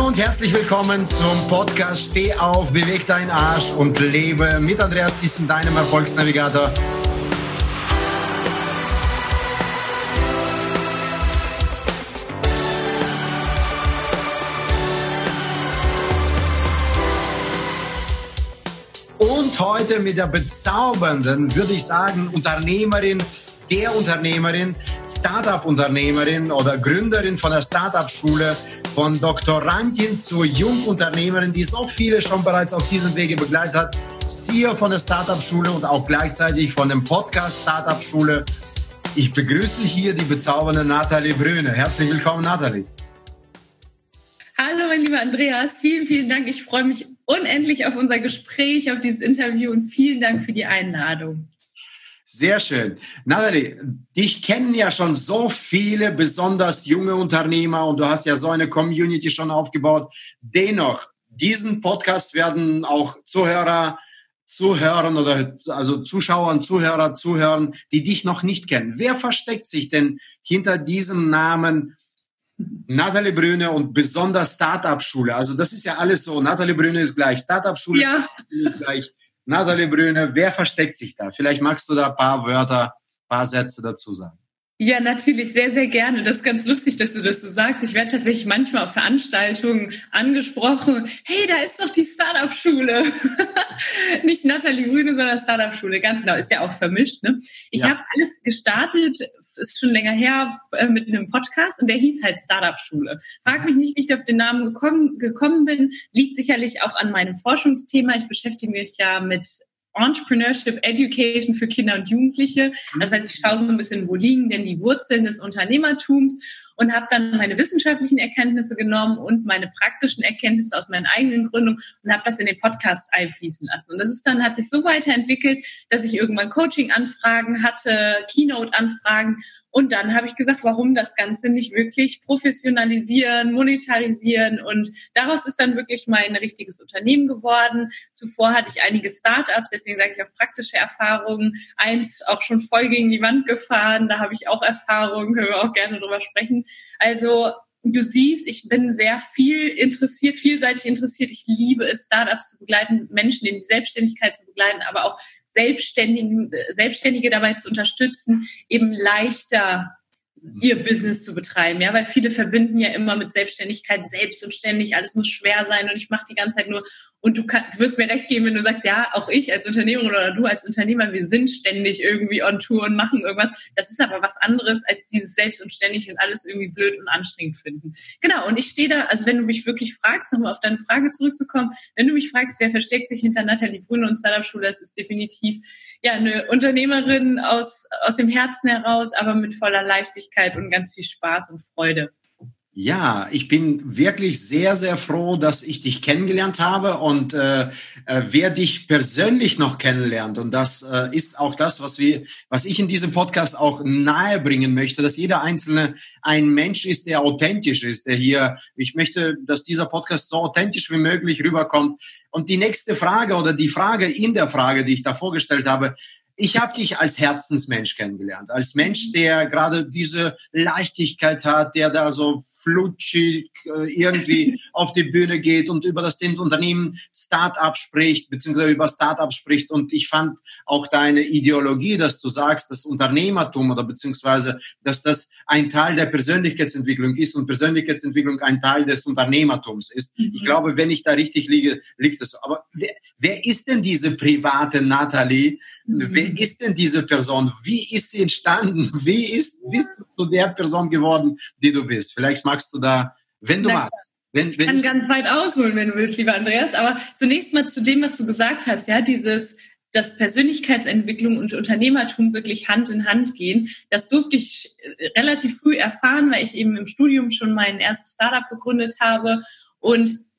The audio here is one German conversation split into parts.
Hallo und herzlich willkommen zum Podcast Steh auf, beweg deinen Arsch und lebe mit Andreas Thyssen, deinem Erfolgsnavigator. Und heute mit der bezaubernden, würde ich sagen, Unternehmerin, der Unternehmerin, Startup-Unternehmerin oder Gründerin von der Startup-Schule, von Doktorandin zur Jungunternehmerin, die so viele schon bereits auf diesem Wege begleitet hat, CEO von der Startup-Schule und auch gleichzeitig von dem Podcast Startup-Schule. Ich begrüße hier die bezaubernde Nathalie Brüne. Herzlich willkommen, Nathalie. Hallo, mein lieber Andreas. Vielen, vielen Dank. Ich freue mich unendlich auf unser Gespräch, auf dieses Interview und vielen Dank für die Einladung. Sehr schön. Nathalie, dich kennen ja schon so viele besonders junge Unternehmer und du hast ja so eine Community schon aufgebaut. Dennoch, diesen Podcast werden auch Zuhörer zuhören oder also Zuschauer Zuhörer zuhören, die dich noch nicht kennen. Wer versteckt sich denn hinter diesem Namen Nathalie Brüne und besonders Startup-Schule? Also das ist ja alles so. Nathalie Brüne ist gleich Startup-Schule, ja. ist gleich Nathalie Brüne, wer versteckt sich da? Vielleicht magst du da ein paar Wörter, ein paar Sätze dazu sagen. Ja, natürlich, sehr, sehr gerne. Das ist ganz lustig, dass du das so sagst. Ich werde tatsächlich manchmal auf Veranstaltungen angesprochen. Hey, da ist doch die Startup-Schule. Nicht Nathalie Grüne, sondern Startup-Schule. Ganz genau, ist ja auch vermischt. Ne? Ich ja. habe alles gestartet, ist schon länger her, äh, mit einem Podcast und der hieß halt Startup-Schule. Frag mich nicht, wie ich auf den Namen gekommen, gekommen bin. Liegt sicherlich auch an meinem Forschungsthema. Ich beschäftige mich ja mit Entrepreneurship Education für Kinder und Jugendliche. Das heißt, ich schaue so ein bisschen, wo liegen denn die Wurzeln des Unternehmertums und habe dann meine wissenschaftlichen Erkenntnisse genommen und meine praktischen Erkenntnisse aus meinen eigenen Gründungen und habe das in den Podcast einfließen lassen. Und das ist dann hat sich so weiterentwickelt, dass ich irgendwann Coaching-Anfragen hatte, Keynote-Anfragen und dann habe ich gesagt, warum das Ganze nicht wirklich professionalisieren, monetarisieren und daraus ist dann wirklich mein richtiges Unternehmen geworden. Zuvor hatte ich einige Startups, deswegen sage ich auch praktische Erfahrungen. Eins auch schon voll gegen die Wand gefahren, da habe ich auch Erfahrungen, können wir auch gerne drüber sprechen. Also du siehst, ich bin sehr viel interessiert, vielseitig interessiert. Ich liebe es, Startups zu begleiten, Menschen in die Selbstständigkeit zu begleiten, aber auch Selbstständigen, Selbstständige dabei zu unterstützen, eben leichter ihr Business zu betreiben, ja, weil viele verbinden ja immer mit Selbstständigkeit selbst und ständig, alles muss schwer sein und ich mache die ganze Zeit nur und du, kann, du wirst mir recht geben, wenn du sagst, ja, auch ich als Unternehmerin oder du als Unternehmer, wir sind ständig irgendwie on Tour und machen irgendwas. Das ist aber was anderes als dieses selbst und ständig und alles irgendwie blöd und anstrengend finden. Genau, und ich stehe da, also wenn du mich wirklich fragst, nochmal auf deine Frage zurückzukommen, wenn du mich fragst, wer versteckt sich hinter Nathalie Brüne und Startup Schule, das ist definitiv ja eine Unternehmerin aus, aus dem Herzen heraus, aber mit voller Leichtigkeit und ganz viel Spaß und Freude. Ja, ich bin wirklich sehr, sehr froh, dass ich dich kennengelernt habe und äh, äh, wer dich persönlich noch kennenlernt. Und das äh, ist auch das, was wir, was ich in diesem Podcast auch nahebringen möchte, dass jeder Einzelne ein Mensch ist, der authentisch ist, der hier, ich möchte, dass dieser Podcast so authentisch wie möglich rüberkommt. Und die nächste Frage oder die Frage in der Frage, die ich da vorgestellt habe, ich habe dich als Herzensmensch kennengelernt, als Mensch, der gerade diese Leichtigkeit hat, der da so flutschig äh, irgendwie auf die Bühne geht und über das Unternehmen Startup spricht, beziehungsweise über Startup spricht. Und ich fand auch deine Ideologie, dass du sagst, dass Unternehmertum oder beziehungsweise, dass das ein Teil der Persönlichkeitsentwicklung ist und Persönlichkeitsentwicklung ein Teil des Unternehmertums ist. Mhm. Ich glaube, wenn ich da richtig liege, liegt es. Aber wer, wer ist denn diese private Nathalie? Mhm. Wer ist denn diese Person? Wie ist sie entstanden? Wie ist, bist du zu der Person geworden, die du bist? Vielleicht magst du da, wenn du Na, magst. Wenn, wenn ich kann ich ganz weit ausholen, wenn du willst, lieber Andreas. Aber zunächst mal zu dem, was du gesagt hast, ja, dieses, dass Persönlichkeitsentwicklung und Unternehmertum wirklich Hand in Hand gehen. Das durfte ich äh, relativ früh erfahren, weil ich eben im Studium schon mein erstes Startup gegründet habe und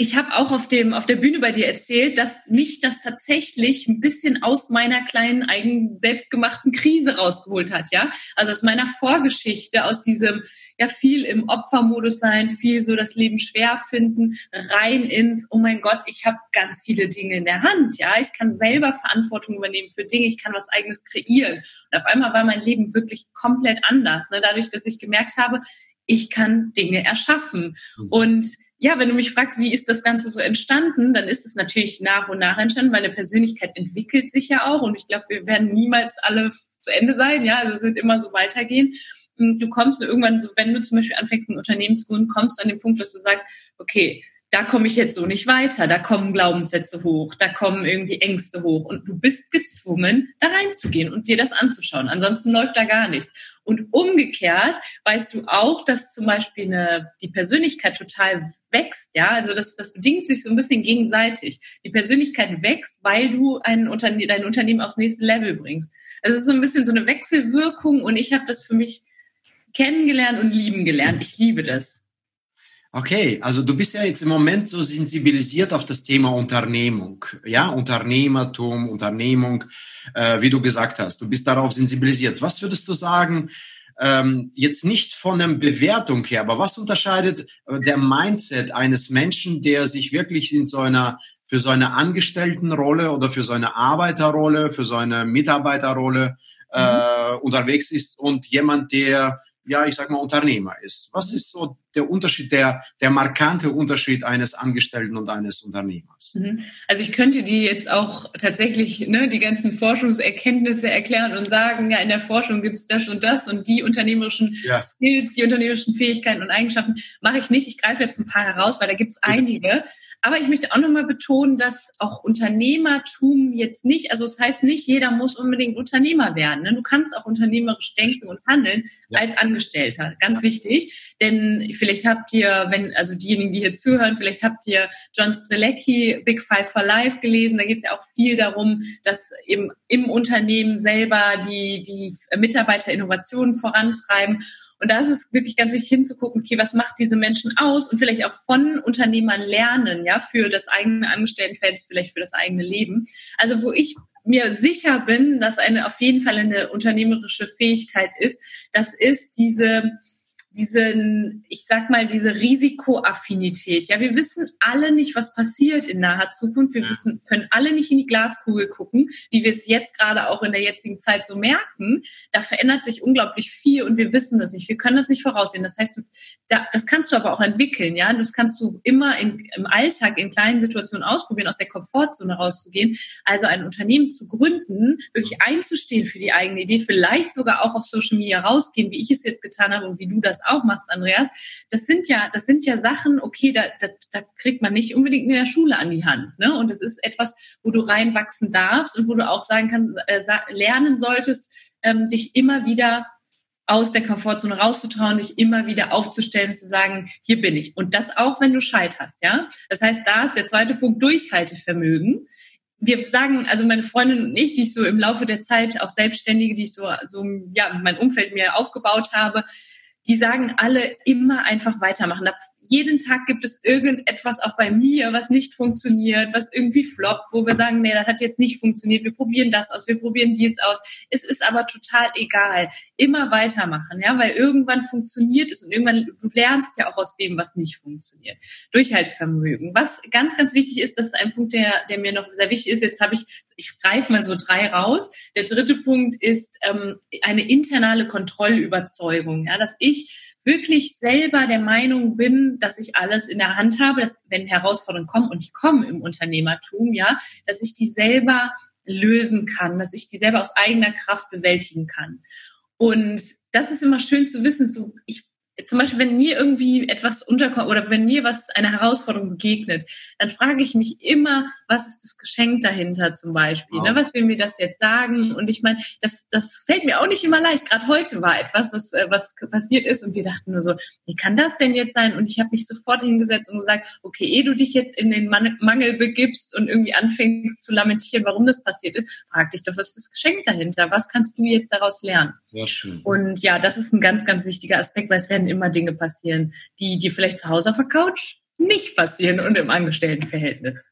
ich habe auch auf dem auf der Bühne bei dir erzählt, dass mich das tatsächlich ein bisschen aus meiner kleinen eigenen selbstgemachten Krise rausgeholt hat, ja? Also aus meiner Vorgeschichte, aus diesem ja viel im Opfermodus sein, viel so das Leben schwer finden, rein ins oh mein Gott, ich habe ganz viele Dinge in der Hand, ja? Ich kann selber Verantwortung übernehmen für Dinge, ich kann was eigenes kreieren. Und auf einmal war mein Leben wirklich komplett anders, ne? dadurch, dass ich gemerkt habe, ich kann Dinge erschaffen. Mhm. Und ja, wenn du mich fragst, wie ist das Ganze so entstanden, dann ist es natürlich nach und nach entstanden, weil eine Persönlichkeit entwickelt sich ja auch und ich glaube, wir werden niemals alle zu Ende sein, ja, also es wird immer so weitergehen. Und du kommst irgendwann so, wenn du zum Beispiel anfängst, ein Unternehmen zu gründen, kommst du an den Punkt, dass du sagst, okay, da komme ich jetzt so nicht weiter, da kommen Glaubenssätze hoch, da kommen irgendwie Ängste hoch und du bist gezwungen, da reinzugehen und dir das anzuschauen. Ansonsten läuft da gar nichts. Und umgekehrt weißt du auch, dass zum Beispiel eine, die Persönlichkeit total wächst, ja, also das, das bedingt sich so ein bisschen gegenseitig. Die Persönlichkeit wächst, weil du ein Unterne dein Unternehmen aufs nächste Level bringst. Also es ist so ein bisschen so eine Wechselwirkung und ich habe das für mich kennengelernt und lieben gelernt. Ich liebe das. Okay, also du bist ja jetzt im Moment so sensibilisiert auf das Thema Unternehmung, ja, Unternehmertum, Unternehmung, äh, wie du gesagt hast. Du bist darauf sensibilisiert. Was würdest du sagen, ähm, jetzt nicht von der Bewertung her, aber was unterscheidet äh, der Mindset eines Menschen, der sich wirklich in so einer für so eine Angestelltenrolle oder für so eine Arbeiterrolle, für so eine Mitarbeiterrolle äh, mhm. unterwegs ist und jemand, der ja, ich sag mal, Unternehmer ist. Was ist so der Unterschied, der, der markante Unterschied eines Angestellten und eines Unternehmers? Mhm. Also ich könnte die jetzt auch tatsächlich ne, die ganzen Forschungserkenntnisse erklären und sagen, ja, in der Forschung gibt's das und das und die unternehmerischen ja. Skills, die unternehmerischen Fähigkeiten und Eigenschaften mache ich nicht. Ich greife jetzt ein paar heraus, weil da gibt's einige. Aber ich möchte auch nochmal betonen, dass auch Unternehmertum jetzt nicht, also es das heißt nicht, jeder muss unbedingt Unternehmer werden. Ne? Du kannst auch unternehmerisch denken und handeln ja. als Angestellter. Ganz wichtig, denn vielleicht habt ihr, wenn, also diejenigen, die hier zuhören, vielleicht habt ihr John Strelecki, Big Five for Life gelesen. Da geht es ja auch viel darum, dass eben im Unternehmen selber die, die Mitarbeiter Innovationen vorantreiben. Und da ist es wirklich ganz wichtig hinzugucken, okay, was macht diese Menschen aus und vielleicht auch von Unternehmern lernen, ja, für das eigene Angestelltenfeld, vielleicht für das eigene Leben. Also wo ich mir sicher bin, dass eine auf jeden Fall eine unternehmerische Fähigkeit ist, das ist diese diesen, ich sag mal, diese Risikoaffinität. Ja, wir wissen alle nicht, was passiert in naher Zukunft. Wir wissen, können alle nicht in die Glaskugel gucken, wie wir es jetzt gerade auch in der jetzigen Zeit so merken. Da verändert sich unglaublich viel und wir wissen das nicht. Wir können das nicht voraussehen. Das heißt, du, da, das kannst du aber auch entwickeln. Ja, das kannst du immer in, im Alltag in kleinen Situationen ausprobieren, aus der Komfortzone rauszugehen. Also ein Unternehmen zu gründen, wirklich einzustehen für die eigene Idee, vielleicht sogar auch auf Social Media rausgehen, wie ich es jetzt getan habe und wie du das auch machst, Andreas, das sind ja, das sind ja Sachen, okay, da, da, da kriegt man nicht unbedingt in der Schule an die Hand. Ne? Und das ist etwas, wo du reinwachsen darfst und wo du auch sagen kannst, äh, lernen solltest, ähm, dich immer wieder aus der Komfortzone rauszutrauen, dich immer wieder aufzustellen, zu sagen, hier bin ich. Und das auch, wenn du scheiterst, ja. Das heißt, da ist der zweite Punkt Durchhaltevermögen wir sagen, also meine Freundin und ich, die ich so im Laufe der Zeit, auch Selbstständige, die ich so, so ja, mein Umfeld mir aufgebaut habe, die sagen alle immer einfach weitermachen. Da jeden Tag gibt es irgendetwas auch bei mir, was nicht funktioniert, was irgendwie floppt, wo wir sagen, nee, das hat jetzt nicht funktioniert. Wir probieren das aus, wir probieren dies aus. Es ist aber total egal. Immer weitermachen, ja, weil irgendwann funktioniert es und irgendwann, du lernst ja auch aus dem, was nicht funktioniert. Durchhaltevermögen. Was ganz, ganz wichtig ist, das ist ein Punkt, der, der mir noch sehr wichtig ist. Jetzt habe ich, ich greife mal so drei raus. Der dritte Punkt ist ähm, eine internale Kontrollüberzeugung, ja, dass ich wirklich selber der Meinung bin, dass ich alles in der Hand habe, dass wenn Herausforderungen kommen und die kommen im Unternehmertum, ja, dass ich die selber lösen kann, dass ich die selber aus eigener Kraft bewältigen kann. Und das ist immer schön zu wissen. So, ich zum Beispiel, wenn mir irgendwie etwas unterkommt oder wenn mir was eine Herausforderung begegnet, dann frage ich mich immer, was ist das Geschenk dahinter zum Beispiel? Ne? Was will mir das jetzt sagen? Und ich meine, das, das fällt mir auch nicht immer leicht. Gerade heute war etwas, was, äh, was passiert ist und wir dachten nur so, wie kann das denn jetzt sein? Und ich habe mich sofort hingesetzt und gesagt, okay, ehe du dich jetzt in den Mangel begibst und irgendwie anfängst zu lamentieren, warum das passiert ist, frag dich doch, was ist das Geschenk dahinter? Was kannst du jetzt daraus lernen? Schön. Und ja, das ist ein ganz, ganz wichtiger Aspekt, weil es werden immer Dinge passieren, die dir vielleicht zu Hause auf der Couch nicht passieren und im Angestelltenverhältnis.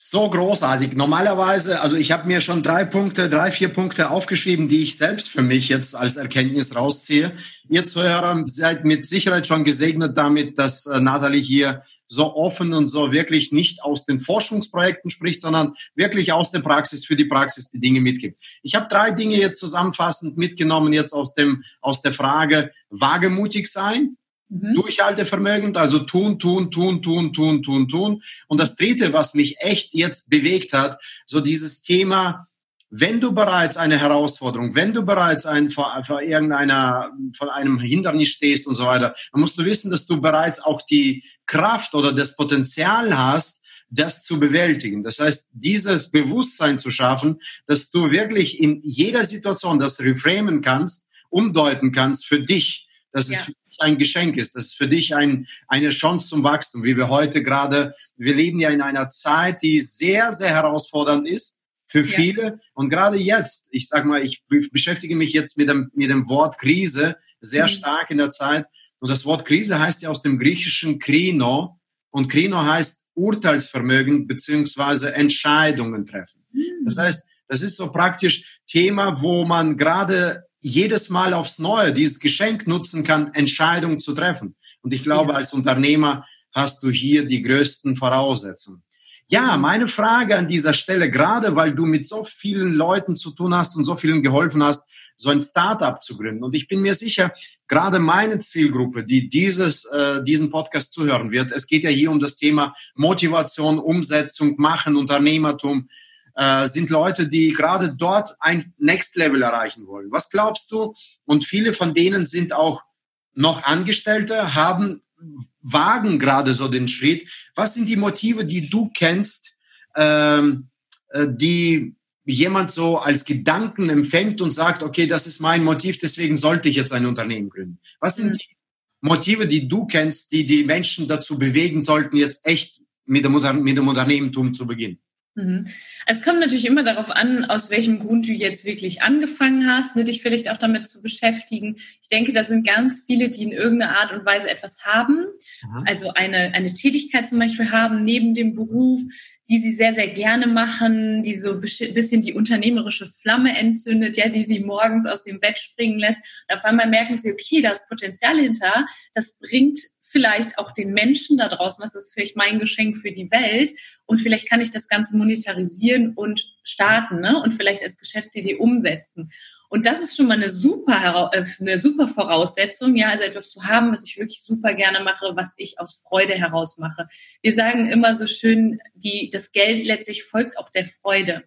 So großartig. Normalerweise, also ich habe mir schon drei Punkte, drei, vier Punkte aufgeschrieben, die ich selbst für mich jetzt als Erkenntnis rausziehe. Ihr Zuhörer seid mit Sicherheit schon gesegnet damit, dass äh, Nathalie hier so offen und so wirklich nicht aus den Forschungsprojekten spricht, sondern wirklich aus der Praxis für die Praxis die Dinge mitgibt. Ich habe drei Dinge jetzt zusammenfassend mitgenommen jetzt aus dem aus der Frage wagemutig sein, mhm. Durchhaltevermögen, also tun, tun, tun, tun, tun, tun, tun. Und das Dritte, was mich echt jetzt bewegt hat, so dieses Thema, wenn du bereits eine Herausforderung, wenn du bereits ein, vor, vor irgendeiner, vor einem Hindernis stehst und so weiter, dann musst du wissen, dass du bereits auch die Kraft oder das Potenzial hast, das zu bewältigen. Das heißt, dieses Bewusstsein zu schaffen, dass du wirklich in jeder Situation das reframen kannst, umdeuten kannst für dich, dass ja. es für dich ein Geschenk ist, dass es für dich ein, eine Chance zum Wachstum, wie wir heute gerade, wir leben ja in einer Zeit, die sehr, sehr herausfordernd ist für viele. Ja. Und gerade jetzt, ich sag mal, ich beschäftige mich jetzt mit dem, mit dem Wort Krise sehr mhm. stark in der Zeit. Und das Wort Krise heißt ja aus dem griechischen Krino. Und Krino heißt Urteilsvermögen beziehungsweise Entscheidungen treffen. Mhm. Das heißt, das ist so praktisch Thema, wo man gerade jedes Mal aufs Neue dieses Geschenk nutzen kann, Entscheidungen zu treffen. Und ich glaube, ja. als Unternehmer hast du hier die größten Voraussetzungen. Ja, mhm. meine Frage an dieser Stelle, gerade weil du mit so vielen Leuten zu tun hast und so vielen geholfen hast, so ein Startup zu gründen. Und ich bin mir sicher, gerade meine Zielgruppe, die dieses, äh, diesen Podcast zuhören wird, es geht ja hier um das Thema Motivation, Umsetzung, Machen, Unternehmertum, äh, sind Leute, die gerade dort ein Next Level erreichen wollen. Was glaubst du? Und viele von denen sind auch noch Angestellte, haben wagen gerade so den Schritt. Was sind die Motive, die du kennst, ähm, äh, die jemand so als Gedanken empfängt und sagt, okay, das ist mein Motiv, deswegen sollte ich jetzt ein Unternehmen gründen? Was sind mhm. die Motive, die du kennst, die die Menschen dazu bewegen sollten, jetzt echt mit dem, mit dem Unternehmertum zu beginnen? Mhm. Es kommt natürlich immer darauf an, aus welchem Grund du jetzt wirklich angefangen hast, ne, dich vielleicht auch damit zu beschäftigen. Ich denke, da sind ganz viele, die in irgendeiner Art und Weise etwas haben, Aha. also eine, eine Tätigkeit zum Beispiel haben neben dem Beruf, die sie sehr, sehr gerne machen, die so ein bisschen die unternehmerische Flamme entzündet, ja, die sie morgens aus dem Bett springen lässt. Und auf einmal merken sie, okay, da ist Potenzial hinter, das bringt vielleicht auch den Menschen da draußen, was ist vielleicht mein Geschenk für die Welt und vielleicht kann ich das Ganze monetarisieren und starten ne? und vielleicht als Geschäftsidee umsetzen. Und das ist schon mal eine super, äh, eine super Voraussetzung, ja, also etwas zu haben, was ich wirklich super gerne mache, was ich aus Freude heraus mache. Wir sagen immer so schön, die, das Geld letztlich folgt auch der Freude.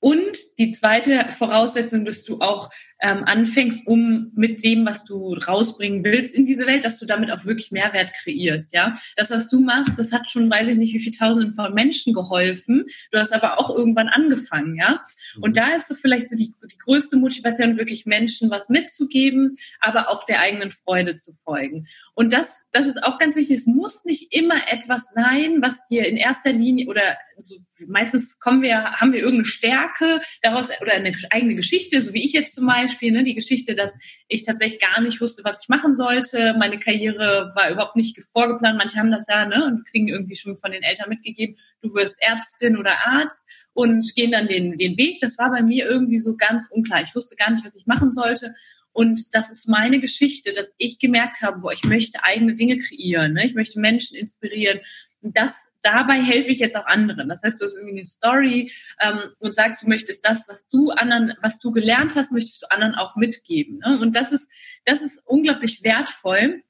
Und die zweite Voraussetzung, dass du auch ähm, anfängst, um mit dem, was du rausbringen willst in diese Welt, dass du damit auch wirklich Mehrwert kreierst. Ja, das, was du machst, das hat schon, weiß ich nicht, wie viele Tausenden von Menschen geholfen. Du hast aber auch irgendwann angefangen, ja. Und da ist so vielleicht so die, die größte Motivation, wirklich Menschen was mitzugeben, aber auch der eigenen Freude zu folgen. Und das, das ist auch ganz wichtig. Es muss nicht immer etwas sein, was dir in erster Linie oder so, meistens kommen wir, haben wir irgendeine Stärke daraus oder eine eigene Geschichte, so wie ich jetzt zum Beispiel, ne, die Geschichte, dass ich tatsächlich gar nicht wusste, was ich machen sollte. Meine Karriere war überhaupt nicht vorgeplant. Manche haben das ja, ne, und kriegen irgendwie schon von den Eltern mitgegeben, du wirst Ärztin oder Arzt und gehen dann den, den Weg. Das war bei mir irgendwie so ganz unklar. Ich wusste gar nicht, was ich machen sollte. Und das ist meine Geschichte, dass ich gemerkt habe, boah, ich möchte eigene Dinge kreieren, ne? ich möchte Menschen inspirieren. Das, dabei helfe ich jetzt auch anderen. Das heißt, du hast irgendwie eine Story ähm, und sagst, du möchtest das, was du anderen, was du gelernt hast, möchtest du anderen auch mitgeben. Ne? Und das ist, das ist unglaublich wertvoll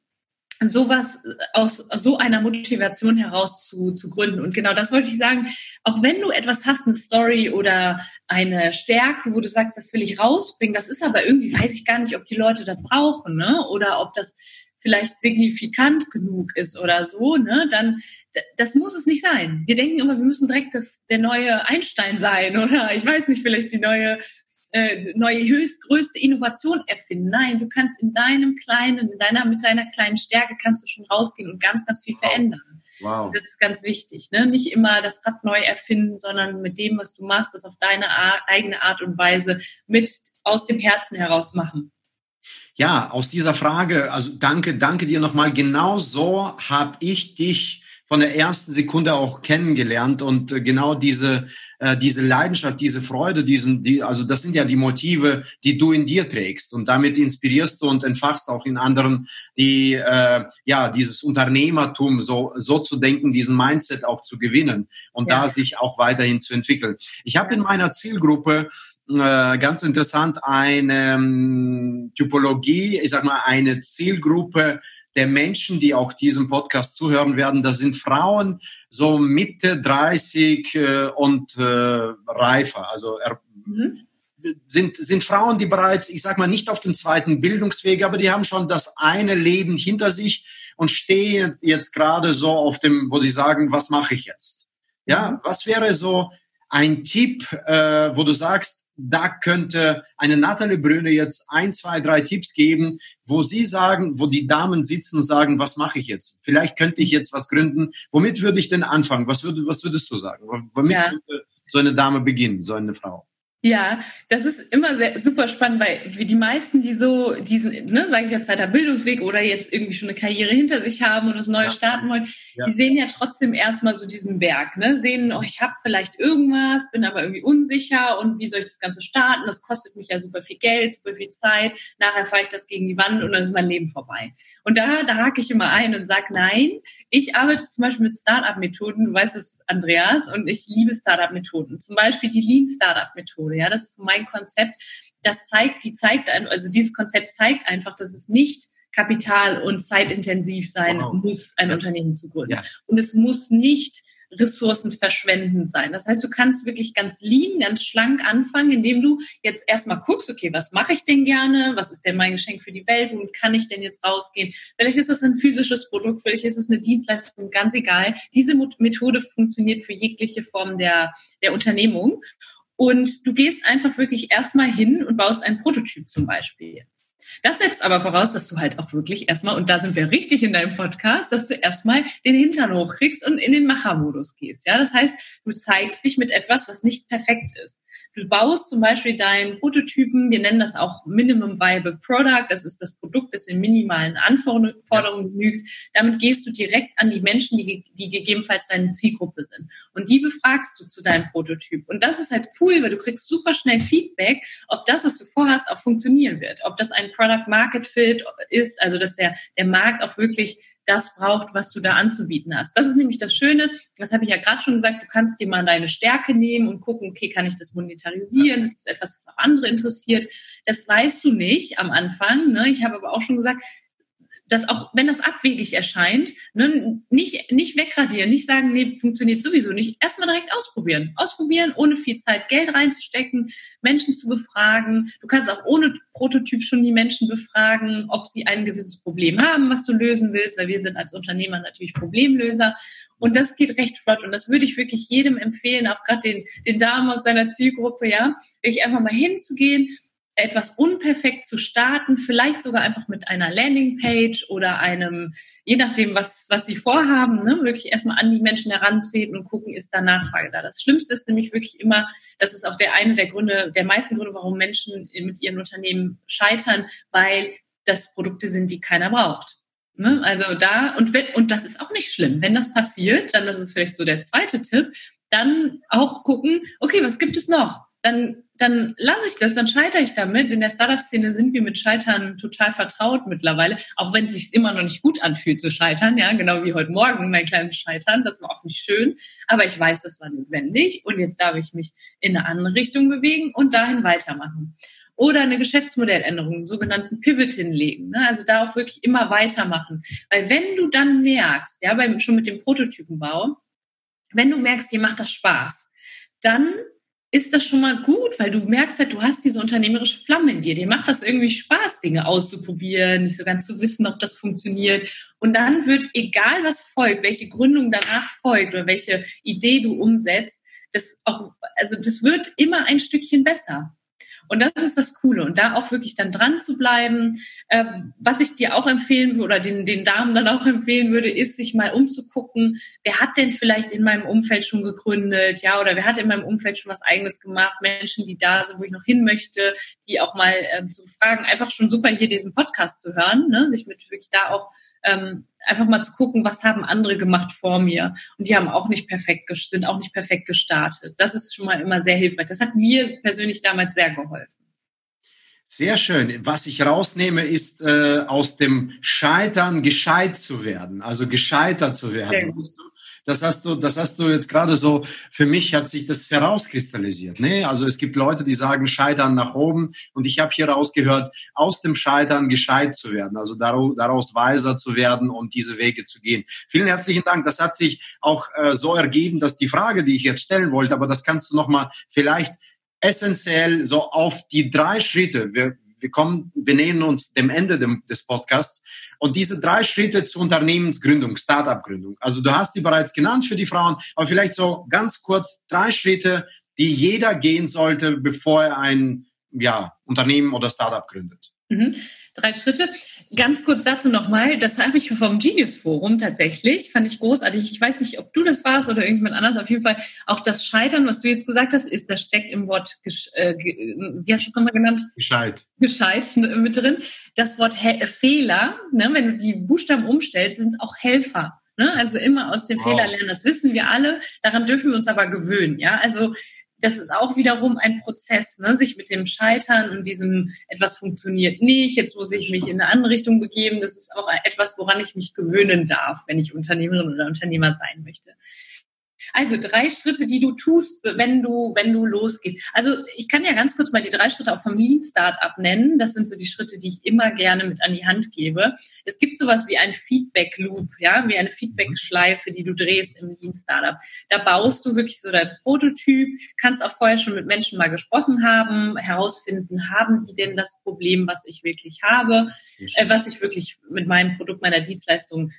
sowas aus so einer Motivation heraus zu, zu gründen. Und genau das wollte ich sagen. Auch wenn du etwas hast, eine Story oder eine Stärke, wo du sagst, das will ich rausbringen, das ist aber irgendwie, weiß ich gar nicht, ob die Leute das brauchen, ne? Oder ob das vielleicht signifikant genug ist oder so, ne, dann das muss es nicht sein. Wir denken immer, wir müssen direkt das, der neue Einstein sein oder ich weiß nicht, vielleicht die neue äh, neue höchst größte Innovation erfinden. Nein, du kannst in deinem kleinen, in deiner mit deiner kleinen Stärke kannst du schon rausgehen und ganz, ganz viel wow. verändern. Wow. Das ist ganz wichtig. Ne? Nicht immer das Rad neu erfinden, sondern mit dem, was du machst, das auf deine Art, eigene Art und Weise mit aus dem Herzen heraus machen. Ja, aus dieser Frage, also danke, danke dir nochmal. Genau so habe ich dich von der ersten Sekunde auch kennengelernt und äh, genau diese äh, diese Leidenschaft, diese Freude, diesen die also das sind ja die Motive, die du in dir trägst und damit inspirierst du und entfachst auch in anderen die äh, ja dieses Unternehmertum so so zu denken, diesen Mindset auch zu gewinnen und ja. da sich auch weiterhin zu entwickeln. Ich habe in meiner Zielgruppe äh, ganz interessant eine ähm, Typologie, ich sag mal eine Zielgruppe, der Menschen, die auch diesem Podcast zuhören werden, das sind Frauen so Mitte 30 äh, und äh, reifer. Also er, mhm. sind, sind Frauen, die bereits, ich sag mal, nicht auf dem zweiten Bildungsweg, aber die haben schon das eine Leben hinter sich und stehen jetzt gerade so auf dem, wo sie sagen, was mache ich jetzt? Ja, mhm. was wäre so ein Tipp, äh, wo du sagst, da könnte eine Nathalie Brüne jetzt ein, zwei, drei Tipps geben, wo sie sagen, wo die Damen sitzen und sagen, was mache ich jetzt? Vielleicht könnte ich jetzt was gründen. Womit würde ich denn anfangen? Was, würde, was würdest du sagen? Womit ja. könnte so eine Dame beginnen, so eine Frau? Ja, das ist immer sehr, super spannend, weil die meisten, die so diesen, ne, sage ich jetzt zweiter Bildungsweg oder jetzt irgendwie schon eine Karriere hinter sich haben oder das Neue ja. starten wollen, ja. die sehen ja trotzdem erstmal so diesen Berg, ne, sehen, oh, ich habe vielleicht irgendwas, bin aber irgendwie unsicher und wie soll ich das Ganze starten? Das kostet mich ja super viel Geld, super viel Zeit. Nachher fahre ich das gegen die Wand und dann ist mein Leben vorbei. Und da, da hake ich immer ein und sag, nein, ich arbeite zum Beispiel mit Startup-Methoden, du weißt es, Andreas, und ich liebe Startup-Methoden. Zum Beispiel die Lean Startup-Methode. Ja, das ist mein Konzept. Das zeigt, die zeigt, also dieses Konzept zeigt einfach, dass es nicht kapital- und zeitintensiv sein wow. muss, ein Unternehmen zu gründen. Ja. Und es muss nicht Ressourcen verschwenden sein. Das heißt, du kannst wirklich ganz lean, ganz schlank anfangen, indem du jetzt erstmal guckst, okay, was mache ich denn gerne? Was ist denn mein Geschenk für die Welt? Womit kann ich denn jetzt rausgehen? Vielleicht ist das ein physisches Produkt, vielleicht ist es eine Dienstleistung, ganz egal. Diese Methode funktioniert für jegliche Form der, der Unternehmung. Und du gehst einfach wirklich erstmal hin und baust einen Prototyp zum Beispiel. Das setzt aber voraus, dass du halt auch wirklich erstmal, und da sind wir richtig in deinem Podcast, dass du erstmal den Hintern hochkriegst und in den Machermodus gehst. Ja, das heißt, du zeigst dich mit etwas, was nicht perfekt ist. Du baust zum Beispiel deinen Prototypen, wir nennen das auch Minimum Viable Product, das ist das Produkt, das in minimalen Anforderungen genügt. Damit gehst du direkt an die Menschen, die, die gegebenenfalls deine Zielgruppe sind. Und die befragst du zu deinem Prototyp. Und das ist halt cool, weil du kriegst super schnell Feedback, ob das, was du vorhast, auch funktionieren wird. Ob das ein Product Market Fit ist, also dass der, der Markt auch wirklich das braucht, was du da anzubieten hast. Das ist nämlich das Schöne, das habe ich ja gerade schon gesagt, du kannst dir mal deine Stärke nehmen und gucken, okay, kann ich das monetarisieren? Das ist etwas, das auch andere interessiert. Das weißt du nicht am Anfang. Ne? Ich habe aber auch schon gesagt, dass auch wenn das abwegig erscheint, ne, nicht, nicht wegradieren, nicht sagen, nee, funktioniert sowieso nicht. Erstmal direkt ausprobieren. Ausprobieren, ohne viel Zeit Geld reinzustecken, Menschen zu befragen. Du kannst auch ohne Prototyp schon die Menschen befragen, ob sie ein gewisses Problem haben, was du lösen willst, weil wir sind als Unternehmer natürlich Problemlöser. Und das geht recht flott. Und das würde ich wirklich jedem empfehlen, auch gerade den, den Damen aus deiner Zielgruppe, ja, wirklich einfach mal hinzugehen etwas unperfekt zu starten, vielleicht sogar einfach mit einer Landingpage oder einem, je nachdem, was, was sie vorhaben, ne, wirklich erstmal an die Menschen herantreten und gucken, ist da Nachfrage da. Das Schlimmste ist nämlich wirklich immer, das ist auch der eine der Gründe, der meisten Gründe, warum Menschen mit ihren Unternehmen scheitern, weil das Produkte sind, die keiner braucht. Ne? Also da, und, wenn, und das ist auch nicht schlimm. Wenn das passiert, dann das ist vielleicht so der zweite Tipp, dann auch gucken, okay, was gibt es noch? Dann dann lasse ich das, dann scheitere ich damit. In der Startup-Szene sind wir mit Scheitern total vertraut mittlerweile, auch wenn es sich immer noch nicht gut anfühlt zu scheitern, ja, genau wie heute Morgen mein kleines Scheitern, das war auch nicht schön, aber ich weiß, das war notwendig und jetzt darf ich mich in eine andere Richtung bewegen und dahin weitermachen. Oder eine Geschäftsmodelländerung, einen sogenannten Pivot hinlegen. Ne? Also da auch wirklich immer weitermachen. Weil wenn du dann merkst, ja, beim, schon mit dem Prototypenbau, wenn du merkst, dir macht das Spaß, dann ist das schon mal gut, weil du merkst halt, du hast diese unternehmerische Flamme in dir. Dir macht das irgendwie Spaß, Dinge auszuprobieren, nicht so ganz zu wissen, ob das funktioniert. Und dann wird, egal was folgt, welche Gründung danach folgt oder welche Idee du umsetzt, das auch, also das wird immer ein Stückchen besser. Und das ist das Coole. Und da auch wirklich dann dran zu bleiben. Äh, was ich dir auch empfehlen würde oder den, den Damen dann auch empfehlen würde, ist, sich mal umzugucken, wer hat denn vielleicht in meinem Umfeld schon gegründet, ja, oder wer hat in meinem Umfeld schon was eigenes gemacht, Menschen, die da sind, wo ich noch hin möchte, die auch mal ähm, zu fragen, einfach schon super hier diesen Podcast zu hören, ne? sich mit wirklich da auch ähm, einfach mal zu gucken, was haben andere gemacht vor mir. Und die haben auch nicht perfekt, sind auch nicht perfekt gestartet. Das ist schon mal immer sehr hilfreich. Das hat mir persönlich damals sehr geholfen. Sehr schön. Was ich rausnehme, ist äh, aus dem Scheitern gescheit zu werden, also gescheitert zu werden. Das hast du, das hast du jetzt gerade so, für mich hat sich das herauskristallisiert. Ne? Also es gibt Leute, die sagen Scheitern nach oben und ich habe hier rausgehört, aus dem Scheitern gescheit zu werden, also daraus weiser zu werden und diese Wege zu gehen. Vielen herzlichen Dank. Das hat sich auch äh, so ergeben, dass die Frage, die ich jetzt stellen wollte, aber das kannst du nochmal vielleicht essentiell so auf die drei Schritte. Wir, wir kommen, wir nähern uns dem Ende des Podcasts. Und diese drei Schritte zur Unternehmensgründung, Startup-Gründung. Also du hast die bereits genannt für die Frauen, aber vielleicht so ganz kurz drei Schritte, die jeder gehen sollte, bevor er ein ja, Unternehmen oder Startup gründet. Mhm. Drei Schritte. Ganz kurz dazu nochmal, das habe ich vom Genius Forum tatsächlich, fand ich großartig. Ich weiß nicht, ob du das warst oder irgendjemand anders. Auf jeden Fall auch das Scheitern, was du jetzt gesagt hast, ist, das steckt im Wort, äh, wie hast du es nochmal genannt? Gescheit. Gescheit mit drin. Das Wort He Fehler, ne, wenn du die Buchstaben umstellst, sind es auch Helfer. Ne? Also immer aus dem wow. Fehler lernen. Das wissen wir alle. Daran dürfen wir uns aber gewöhnen. Ja, also das ist auch wiederum ein Prozess, ne? sich mit dem Scheitern und diesem etwas funktioniert nicht, jetzt muss ich mich in eine andere Richtung begeben. Das ist auch etwas, woran ich mich gewöhnen darf, wenn ich Unternehmerin oder Unternehmer sein möchte. Also drei Schritte, die du tust, wenn du, wenn du losgehst. Also ich kann ja ganz kurz mal die drei Schritte auch vom Lean Startup nennen. Das sind so die Schritte, die ich immer gerne mit an die Hand gebe. Es gibt sowas wie ein Feedback Loop, ja, wie eine Feedback Schleife, die du drehst im Lean Startup. Da baust du wirklich so dein Prototyp, kannst auch vorher schon mit Menschen mal gesprochen haben, herausfinden, haben die denn das Problem, was ich wirklich habe, äh, was ich wirklich mit meinem Produkt, meiner Dienstleistung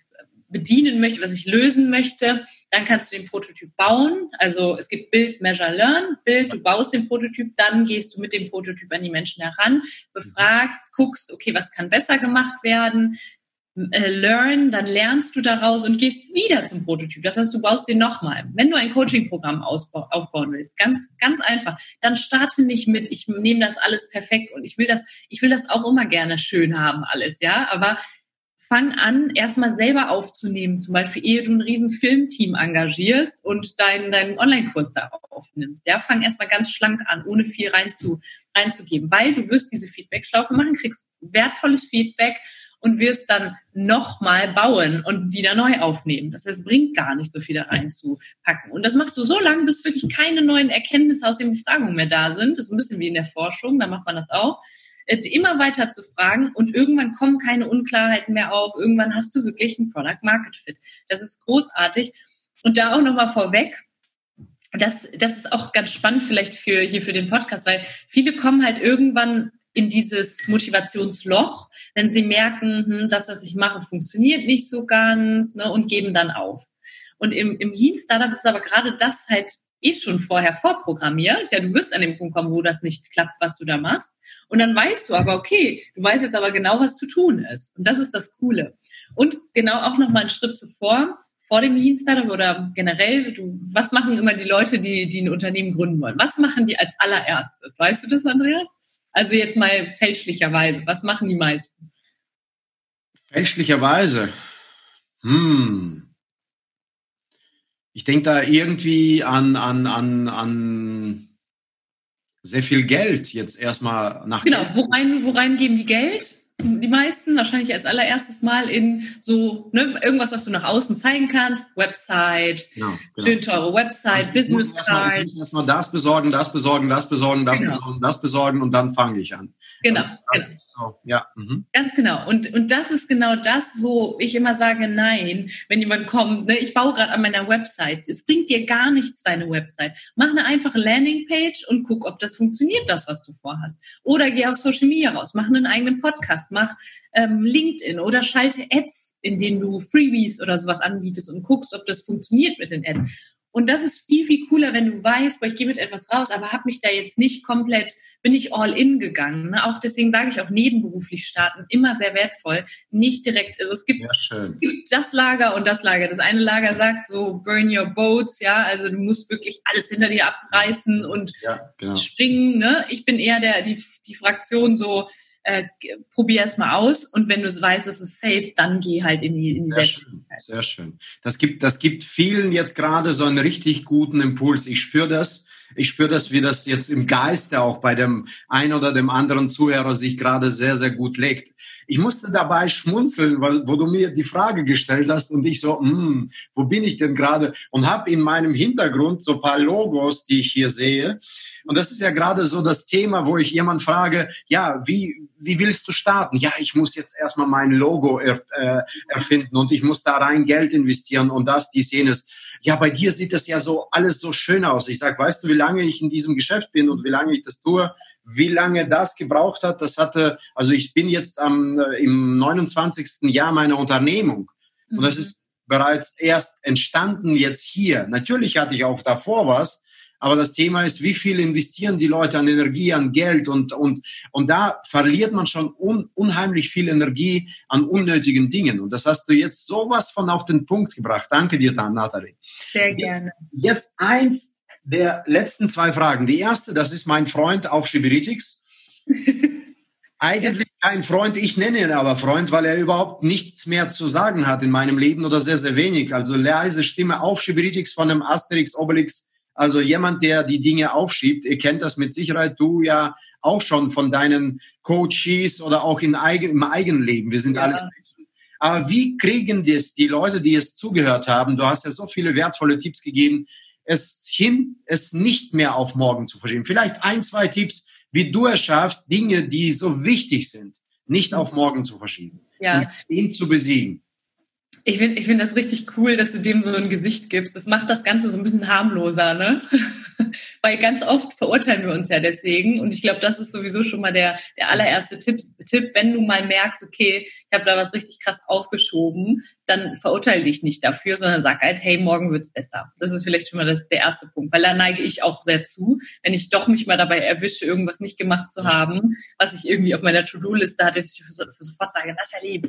bedienen möchte, was ich lösen möchte, dann kannst du den Prototyp bauen. Also es gibt Build, Measure, Learn. Bild, du baust den Prototyp, dann gehst du mit dem Prototyp an die Menschen heran, befragst, guckst, okay, was kann besser gemacht werden, äh, Learn, dann lernst du daraus und gehst wieder zum Prototyp. Das heißt, du baust den nochmal. Wenn du ein Coaching-Programm aufbauen willst, ganz, ganz einfach, dann starte nicht mit, ich nehme das alles perfekt und ich will das, ich will das auch immer gerne schön haben alles, ja, aber fang an, erstmal selber aufzunehmen, zum Beispiel, ehe du ein riesen Filmteam engagierst und deinen, deinen Online-Kurs da aufnimmst. Ja, fang erstmal ganz schlank an, ohne viel rein zu, reinzugeben, weil du wirst diese Feedback-Schlaufe machen, kriegst wertvolles Feedback und wirst dann nochmal bauen und wieder neu aufnehmen. Das heißt, es bringt gar nicht so viel da reinzupacken. Und das machst du so lange, bis wirklich keine neuen Erkenntnisse aus den Befragungen mehr da sind. Das ist ein bisschen wie in der Forschung, da macht man das auch immer weiter zu fragen und irgendwann kommen keine Unklarheiten mehr auf. Irgendwann hast du wirklich ein Product Market Fit. Das ist großartig. Und da auch nochmal vorweg, das, das ist auch ganz spannend vielleicht für hier für den Podcast, weil viele kommen halt irgendwann in dieses Motivationsloch, wenn sie merken, hm, das, was ich mache, funktioniert nicht so ganz ne, und geben dann auf. Und im, im Lean Startup ist aber gerade das halt eh schon vorher vorprogrammiert. Ja, du wirst an dem Punkt kommen, wo das nicht klappt, was du da machst. Und dann weißt du aber, okay, du weißt jetzt aber genau, was zu tun ist. Und das ist das Coole. Und genau auch noch mal einen Schritt zuvor, vor dem Lean Startup oder generell, du, was machen immer die Leute, die, die ein Unternehmen gründen wollen? Was machen die als allererstes? Weißt du das, Andreas? Also jetzt mal fälschlicherweise. Was machen die meisten? Fälschlicherweise? Hm. Ich denke da irgendwie an, an, an, an sehr viel Geld jetzt erstmal nach. Genau, worein, worein geben die Geld? Die meisten wahrscheinlich als allererstes Mal in so ne, irgendwas, was du nach außen zeigen kannst, Website, genau, genau. teure Website, Business Card. Ich muss erstmal das besorgen, das besorgen, das besorgen, das genau. besorgen, das besorgen und dann fange ich an. Genau. Also genau. So, ja. Mhm. Ganz genau. Und, und das ist genau das, wo ich immer sage, nein, wenn jemand kommt, ne, ich baue gerade an meiner Website, es bringt dir gar nichts, deine Website. Mach eine einfache Landingpage und guck, ob das funktioniert, das, was du vorhast. Oder geh auf Social Media raus, mach einen eigenen Podcast Podcast, mach ähm, LinkedIn oder schalte Ads, in denen du Freebies oder sowas anbietest und guckst, ob das funktioniert mit den Ads. Und das ist viel, viel cooler, wenn du weißt, boah, ich gehe mit etwas raus, aber habe mich da jetzt nicht komplett, bin ich all in gegangen. Ne? Auch deswegen sage ich auch nebenberuflich starten, immer sehr wertvoll. Nicht direkt, also es gibt, gibt das Lager und das Lager. Das eine Lager sagt so, burn your boats, ja, also du musst wirklich alles hinter dir abreißen und ja, genau. springen. Ne? Ich bin eher der, die, die Fraktion so, äh, probier es mal aus und wenn du weißt, es ist safe, dann geh halt in die, in die sehr Selbstständigkeit. Schön, sehr schön. Das gibt, das gibt vielen jetzt gerade so einen richtig guten Impuls. Ich spüre das. Ich spüre das, wie das jetzt im Geiste auch bei dem ein oder dem anderen Zuhörer sich gerade sehr, sehr gut legt. Ich musste dabei schmunzeln, wo du mir die Frage gestellt hast und ich so, hm, wo bin ich denn gerade? Und habe in meinem Hintergrund so paar Logos, die ich hier sehe. Und das ist ja gerade so das Thema, wo ich jemand frage, ja, wie, wie willst du starten? Ja, ich muss jetzt erstmal mein Logo erf äh, erfinden und ich muss da rein Geld investieren und das, dies, jenes. Ja, bei dir sieht das ja so alles so schön aus. Ich sag, weißt du, lange ich in diesem Geschäft bin und wie lange ich das tue? Wie lange das gebraucht hat, das hatte, also ich bin jetzt am, äh, im 29. Jahr meiner Unternehmung. Und das mhm. ist bereits erst entstanden jetzt hier. Natürlich hatte ich auch davor was, aber das Thema ist, wie viel investieren die Leute an Energie, an Geld und, und, und da verliert man schon un, unheimlich viel Energie an unnötigen Dingen. Und das hast du jetzt sowas von auf den Punkt gebracht. Danke dir, Nathalie. Sehr gerne. Jetzt, jetzt eins der letzten zwei Fragen. Die erste, das ist mein Freund auf Schibiritix. Eigentlich kein Freund, ich nenne ihn aber Freund, weil er überhaupt nichts mehr zu sagen hat in meinem Leben oder sehr, sehr wenig. Also leise Stimme auf Schibiritix von einem Asterix Obelix also jemand, der die Dinge aufschiebt, ihr kennt das mit Sicherheit, du ja auch schon von deinen Coaches oder auch in eigen, im eigenen Leben. Wir sind ja. alles Menschen. Aber wie kriegen das die Leute, die es zugehört haben? Du hast ja so viele wertvolle Tipps gegeben, es hin, es nicht mehr auf morgen zu verschieben. Vielleicht ein, zwei Tipps, wie du es schaffst, Dinge, die so wichtig sind, nicht auf morgen zu verschieben. Ja. Und ihn zu besiegen. Ich finde ich finde das richtig cool, dass du dem so ein Gesicht gibst. Das macht das Ganze so ein bisschen harmloser, ne? Weil ganz oft verurteilen wir uns ja deswegen. Und ich glaube, das ist sowieso schon mal der, der allererste Tipp, Tipp, wenn du mal merkst, okay, ich habe da was richtig krass aufgeschoben, dann verurteile dich nicht dafür, sondern sag halt, hey, morgen wird's besser. Das ist vielleicht schon mal das der erste Punkt. Weil da neige ich auch sehr zu, wenn ich doch mich mal dabei erwische, irgendwas nicht gemacht zu haben, was ich irgendwie auf meiner To-Do-Liste hatte, dass ich sofort sage, Nathalie,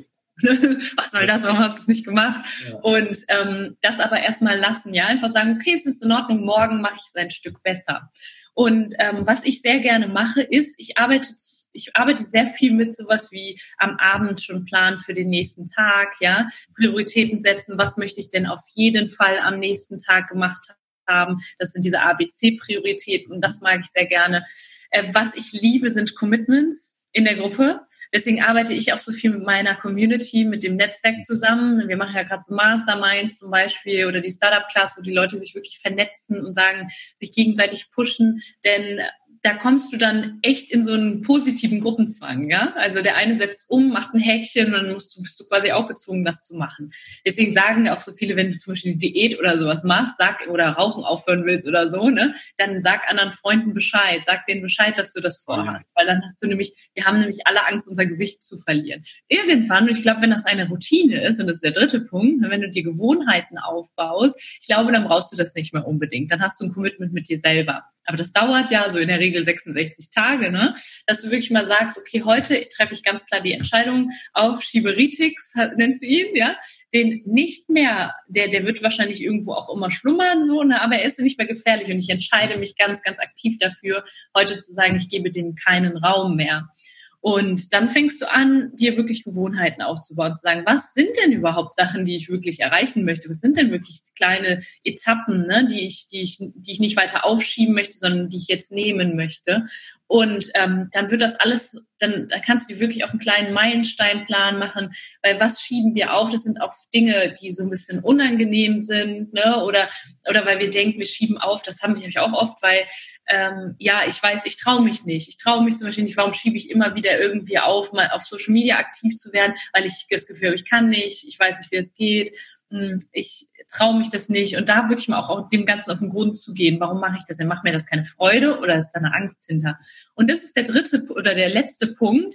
was soll das, warum hast du es nicht gemacht? Ja. Und ähm, das aber erstmal lassen, ja, einfach sagen, okay, es ist in Ordnung, morgen mache ich es ein Stück besser. Und ähm, was ich sehr gerne mache, ist, ich arbeite ich arbeite sehr viel mit sowas wie am Abend schon planen für den nächsten Tag, ja, Prioritäten setzen, was möchte ich denn auf jeden Fall am nächsten Tag gemacht haben. Das sind diese ABC-Prioritäten und das mag ich sehr gerne. Äh, was ich liebe, sind Commitments in der Gruppe. Deswegen arbeite ich auch so viel mit meiner Community, mit dem Netzwerk zusammen. Wir machen ja gerade so Masterminds zum Beispiel oder die Startup-Class, wo die Leute sich wirklich vernetzen und sagen, sich gegenseitig pushen. Denn da kommst du dann echt in so einen positiven Gruppenzwang, ja. Also der eine setzt um, macht ein Häkchen und dann musst du, bist du quasi auch gezwungen, das zu machen. Deswegen sagen auch so viele, wenn du zum Beispiel eine Diät oder sowas machst, sag, oder Rauchen aufhören willst oder so, ne, dann sag anderen Freunden Bescheid, sag denen Bescheid, dass du das vorhast. Weil dann hast du nämlich, wir haben nämlich alle Angst, unser Gesicht zu verlieren. Irgendwann, und ich glaube, wenn das eine Routine ist, und das ist der dritte Punkt, ne, wenn du dir Gewohnheiten aufbaust, ich glaube, dann brauchst du das nicht mehr unbedingt. Dann hast du ein Commitment mit dir selber. Aber das dauert ja so in der Regel 66 Tage, ne? Dass du wirklich mal sagst, okay, heute treffe ich ganz klar die Entscheidung auf Schiberitix, nennst du ihn, ja? Den nicht mehr, der, der wird wahrscheinlich irgendwo auch immer schlummern, so, ne? Aber er ist nicht mehr gefährlich und ich entscheide mich ganz, ganz aktiv dafür, heute zu sagen, ich gebe dem keinen Raum mehr. Und dann fängst du an, dir wirklich Gewohnheiten aufzubauen, zu sagen, was sind denn überhaupt Sachen, die ich wirklich erreichen möchte? Was sind denn wirklich kleine Etappen, ne, die ich, die ich, die ich nicht weiter aufschieben möchte, sondern die ich jetzt nehmen möchte? Und ähm, dann wird das alles, dann, dann kannst du dir wirklich auch einen kleinen Meilensteinplan machen, weil was schieben wir auf? Das sind auch Dinge, die so ein bisschen unangenehm sind, ne? Oder oder weil wir denken, wir schieben auf. Das haben wir auch oft, weil ähm, ja, ich weiß, ich traue mich nicht. Ich traue mich zum Beispiel nicht. Warum schiebe ich immer wieder irgendwie auf, mal auf Social Media aktiv zu werden? Weil ich das Gefühl habe, ich kann nicht, ich weiß nicht, wie es geht. Hm, ich traue mich das nicht und da wirklich mal auch dem Ganzen auf den Grund zu gehen. Warum mache ich das denn? Macht mir das keine Freude oder ist da eine Angst hinter? Und das ist der dritte oder der letzte Punkt,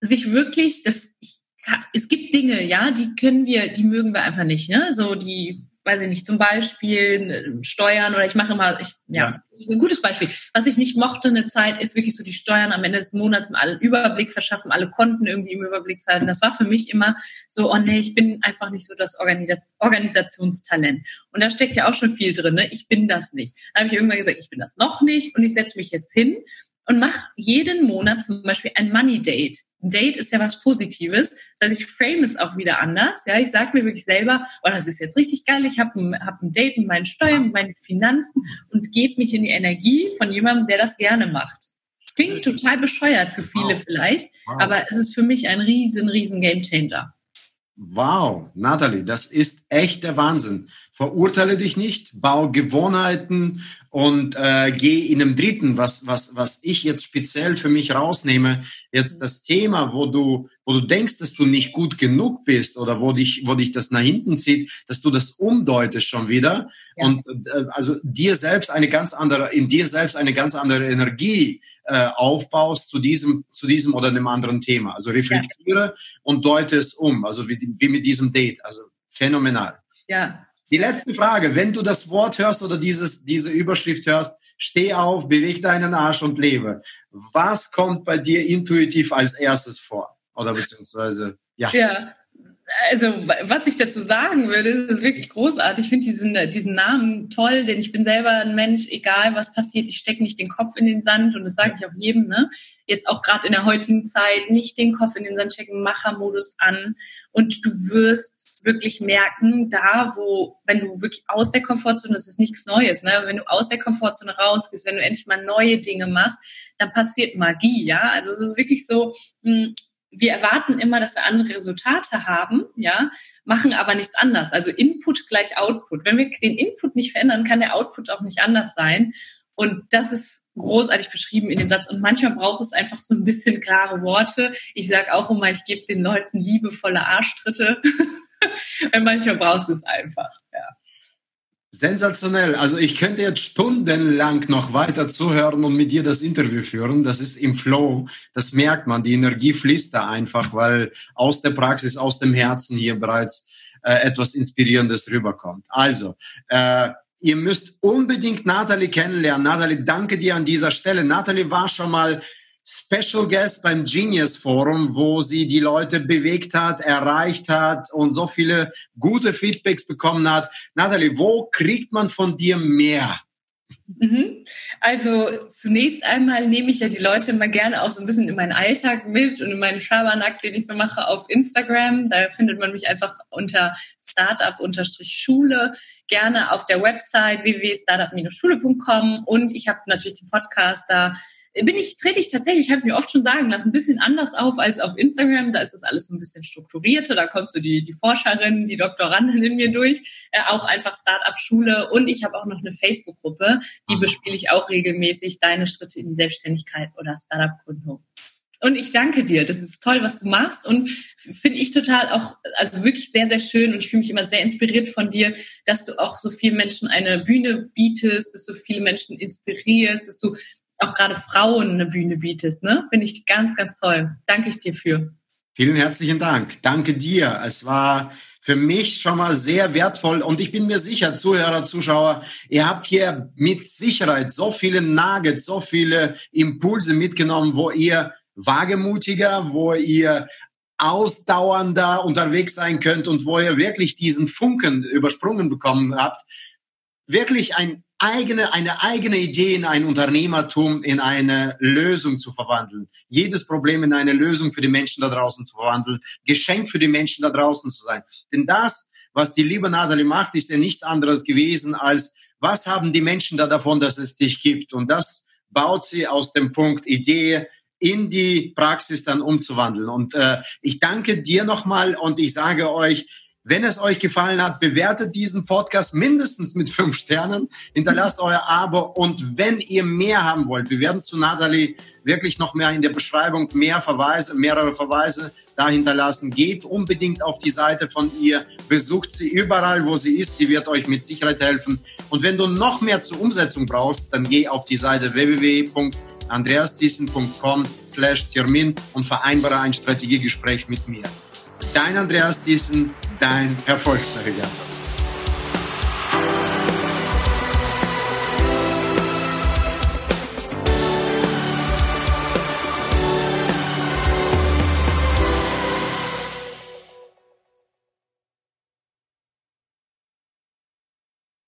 sich wirklich, das, ich, es gibt Dinge, ja, die können wir, die mögen wir einfach nicht, ne? So die weiß ich nicht, zum Beispiel äh, Steuern oder ich mache immer, ich, ja, ja, ein gutes Beispiel. Was ich nicht mochte eine Zeit, ist wirklich so die Steuern am Ende des Monats alle Überblick verschaffen, alle Konten irgendwie im Überblick zu halten. Das war für mich immer so, oh nee, ich bin einfach nicht so das Organisationstalent. Und da steckt ja auch schon viel drin, ne? Ich bin das nicht. Da habe ich irgendwann gesagt, ich bin das noch nicht und ich setze mich jetzt hin und mach jeden Monat zum Beispiel ein Money Date. Ein Date ist ja was Positives. Das heißt, ich frame es auch wieder anders. Ja, ich sage mir wirklich selber, oh, das ist jetzt richtig geil. Ich habe ein, hab ein Date mit meinen Steuern, mit meinen Finanzen und gebe mich in die Energie von jemandem, der das gerne macht. Das klingt total bescheuert für viele wow. vielleicht, wow. aber es ist für mich ein riesen, riesen Gamechanger. Wow, Natalie, das ist echt der Wahnsinn. Verurteile dich nicht, bau Gewohnheiten und äh, geh in einem dritten, was, was, was ich jetzt speziell für mich rausnehme, jetzt das Thema, wo du, wo du denkst, dass du nicht gut genug bist oder wo dich, wo dich das nach hinten zieht, dass du das umdeutest schon wieder ja. und äh, also dir selbst eine ganz andere, in dir selbst eine ganz andere Energie äh, aufbaust zu diesem, zu diesem oder einem anderen Thema. Also reflektiere ja. und deute es um. Also wie, wie mit diesem Date. Also phänomenal. Ja. Die letzte Frage. Wenn du das Wort hörst oder dieses, diese Überschrift hörst, steh auf, beweg deinen Arsch und lebe. Was kommt bei dir intuitiv als erstes vor? Oder beziehungsweise, ja. Ja, also was ich dazu sagen würde, ist wirklich großartig. Ich finde diesen, diesen Namen toll, denn ich bin selber ein Mensch, egal was passiert, ich stecke nicht den Kopf in den Sand und das sage ich auch jedem. Ne? Jetzt auch gerade in der heutigen Zeit, nicht den Kopf in den Sand stecken, Machermodus an und du wirst wirklich merken, da wo, wenn du wirklich aus der Komfortzone, das ist nichts Neues, ne? wenn du aus der Komfortzone rausgehst, wenn du endlich mal neue Dinge machst, dann passiert Magie, ja. Also es ist wirklich so, hm, wir erwarten immer, dass wir andere Resultate haben, ja, machen aber nichts anders. Also Input gleich Output. Wenn wir den Input nicht verändern, kann der Output auch nicht anders sein. Und das ist großartig beschrieben in dem Satz. Und manchmal braucht es einfach so ein bisschen klare Worte. Ich sage auch immer, ich gebe den Leuten liebevolle Arschtritte. manchmal brauchst du es einfach, ja. Sensationell. Also ich könnte jetzt stundenlang noch weiter zuhören und mit dir das Interview führen. Das ist im Flow. Das merkt man. Die Energie fließt da einfach, weil aus der Praxis, aus dem Herzen hier bereits äh, etwas Inspirierendes rüberkommt. Also, äh, ihr müsst unbedingt Natalie kennenlernen. Natalie, danke dir an dieser Stelle. Natalie war schon mal Special Guest beim Genius Forum, wo sie die Leute bewegt hat, erreicht hat und so viele gute Feedbacks bekommen hat. Natalie, wo kriegt man von dir mehr? Mhm. Also zunächst einmal nehme ich ja die Leute immer gerne auch so ein bisschen in meinen Alltag mit und in meinen Schabernack, den ich so mache auf Instagram. Da findet man mich einfach unter Startup-Schule, gerne auf der Website www.startup-schule.com und ich habe natürlich den Podcast da bin ich, trete ich tatsächlich, habe ich mir oft schon sagen lassen, ein bisschen anders auf als auf Instagram. Da ist das alles so ein bisschen strukturierter. Da kommt so die, die Forscherin, die Doktorandin in mir durch. Äh, auch einfach Start-up-Schule. Und ich habe auch noch eine Facebook-Gruppe. Die bespiele ich auch regelmäßig. Deine Schritte in die Selbstständigkeit oder Start-up-Gründung. Und ich danke dir. Das ist toll, was du machst. Und finde ich total auch, also wirklich sehr, sehr schön. Und ich fühle mich immer sehr inspiriert von dir, dass du auch so vielen Menschen eine Bühne bietest, dass du viele Menschen inspirierst, dass du auch gerade Frauen eine Bühne bietest. Ne? Finde ich ganz, ganz toll. Danke ich dir für. Vielen herzlichen Dank. Danke dir. Es war für mich schon mal sehr wertvoll und ich bin mir sicher, Zuhörer, Zuschauer, ihr habt hier mit Sicherheit so viele Nuggets, so viele Impulse mitgenommen, wo ihr wagemutiger, wo ihr ausdauernder unterwegs sein könnt und wo ihr wirklich diesen Funken übersprungen bekommen habt. Wirklich ein eigene, eine eigene Idee in ein Unternehmertum, in eine Lösung zu verwandeln. Jedes Problem in eine Lösung für die Menschen da draußen zu verwandeln. Geschenk für die Menschen da draußen zu sein. Denn das, was die liebe Nathalie macht, ist ja nichts anderes gewesen als, was haben die Menschen da davon, dass es dich gibt? Und das baut sie aus dem Punkt Idee, in die Praxis dann umzuwandeln. Und äh, ich danke dir nochmal und ich sage euch, wenn es euch gefallen hat, bewertet diesen Podcast mindestens mit fünf Sternen, hinterlasst euer Abo und wenn ihr mehr haben wollt, wir werden zu Nathalie wirklich noch mehr in der Beschreibung mehr Verweise, mehrere Verweise da hinterlassen. Geht unbedingt auf die Seite von ihr, besucht sie überall, wo sie ist, sie wird euch mit Sicherheit helfen. Und wenn du noch mehr zur Umsetzung brauchst, dann geh auf die Seite www.andreasthyssen.com slash Termin und vereinbare ein Strategiegespräch mit mir. Dein Andreas Thyssen, dein Erfolgsnavigator.